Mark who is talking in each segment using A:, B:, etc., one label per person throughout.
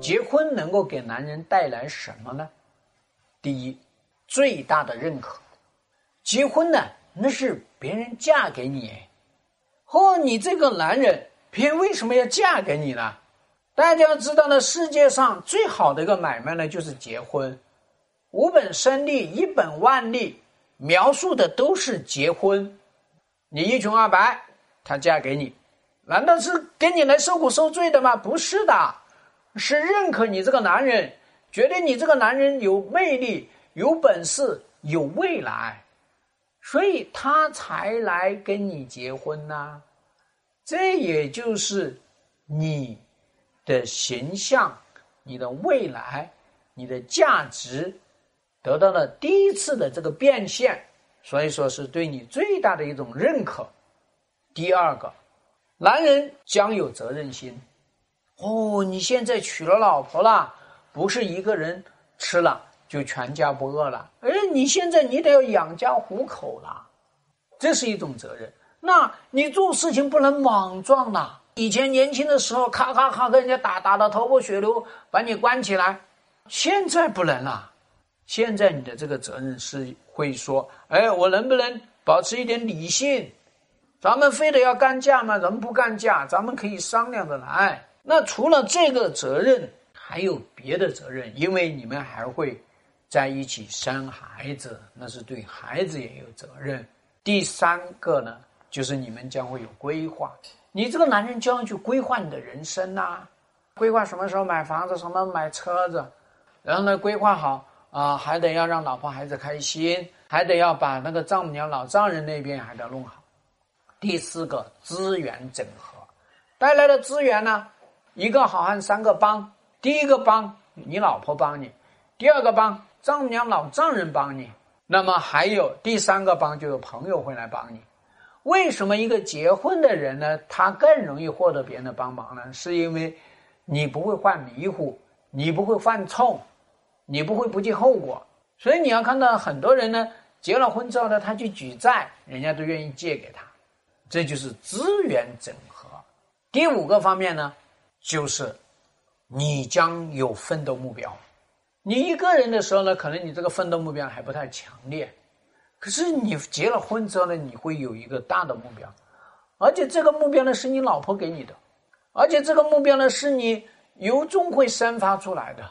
A: 结婚能够给男人带来什么呢？第一，最大的认可。结婚呢，那是别人嫁给你，哦，你这个男人偏为什么要嫁给你呢？大家要知道呢，世界上最好的一个买卖呢，就是结婚。五本生利，一本万利，描述的都是结婚。你一穷二白，她嫁给你，难道是跟你来受苦受罪的吗？不是的，是认可你这个男人，觉得你这个男人有魅力、有本事、有未来，所以他才来跟你结婚呐。这也就是你的形象、你的未来、你的价值。得到了第一次的这个变现，所以说是对你最大的一种认可。第二个，男人将有责任心。哦，你现在娶了老婆了，不是一个人吃了就全家不饿了。哎，你现在你得要养家糊口了，这是一种责任。那你做事情不能莽撞了。以前年轻的时候，咔咔咔跟人家打，打到头破血流，把你关起来，现在不能了。现在你的这个责任是会说，哎，我能不能保持一点理性？咱们非得要干架吗？人不干架，咱们可以商量着来。那除了这个责任，还有别的责任，因为你们还会在一起生孩子，那是对孩子也有责任。第三个呢，就是你们将会有规划，你这个男人就要去规划你的人生呐，规划什么时候买房子，什么买车子，然后呢，规划好。啊，还得要让老婆孩子开心，还得要把那个丈母娘、老丈人那边还得弄好。第四个，资源整合带来的资源呢，一个好汉三个帮。第一个帮你老婆帮你，第二个帮丈母娘、老丈人帮你，那么还有第三个帮，就有朋友会来帮你。为什么一个结婚的人呢，他更容易获得别人的帮忙呢？是因为你不会犯迷糊，你不会犯冲。你不会不计后果，所以你要看到很多人呢，结了婚之后呢，他去举债，人家都愿意借给他，这就是资源整合。第五个方面呢，就是你将有奋斗目标。你一个人的时候呢，可能你这个奋斗目标还不太强烈，可是你结了婚之后呢，你会有一个大的目标，而且这个目标呢是你老婆给你的，而且这个目标呢是你由衷会生发出来的。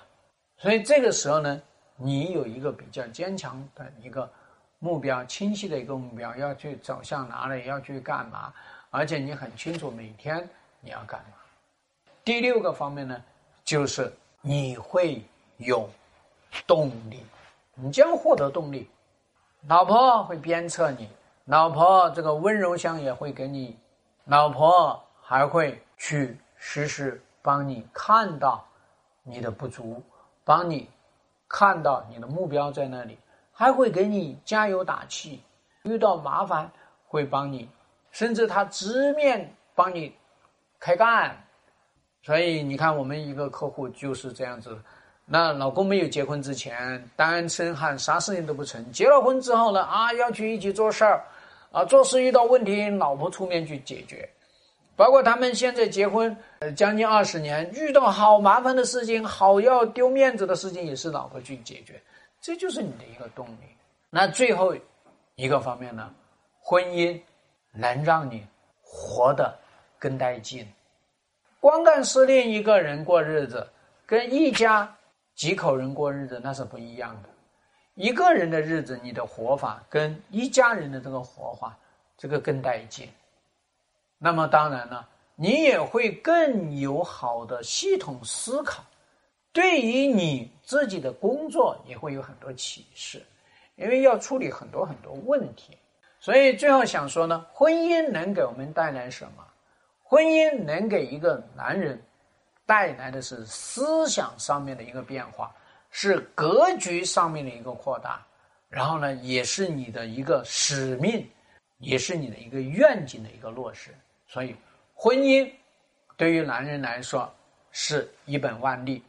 A: 所以这个时候呢，你有一个比较坚强的一个目标，清晰的一个目标，要去走向哪里，要去干嘛，而且你很清楚每天你要干嘛。第六个方面呢，就是你会有动力，你将获得动力，老婆会鞭策你，老婆这个温柔乡也会给你，老婆还会去时时帮你看到你的不足。帮你看到你的目标在那里，还会给你加油打气，遇到麻烦会帮你，甚至他直面帮你开干。所以你看，我们一个客户就是这样子。那老公没有结婚之前，单身汉啥事情都不成；结了婚之后呢，啊，要去一起做事儿，啊，做事遇到问题，老婆出面去解决。包括他们现在结婚呃将近二十年，遇到好麻烦的事情，好要丢面子的事情，也是老婆去解决，这就是你的一个动力。那最后一个方面呢，婚姻能让你活得更带劲。光干司令一个人过日子，跟一家几口人过日子那是不一样的。一个人的日子，你的活法跟一家人的这个活法，这个更带劲。那么当然了，你也会更有好的系统思考，对于你自己的工作也会有很多启示，因为要处理很多很多问题。所以最后想说呢，婚姻能给我们带来什么？婚姻能给一个男人带来的是思想上面的一个变化，是格局上面的一个扩大，然后呢，也是你的一个使命，也是你的一个愿景的一个落实。所以，婚姻对于男人来说是一本万利。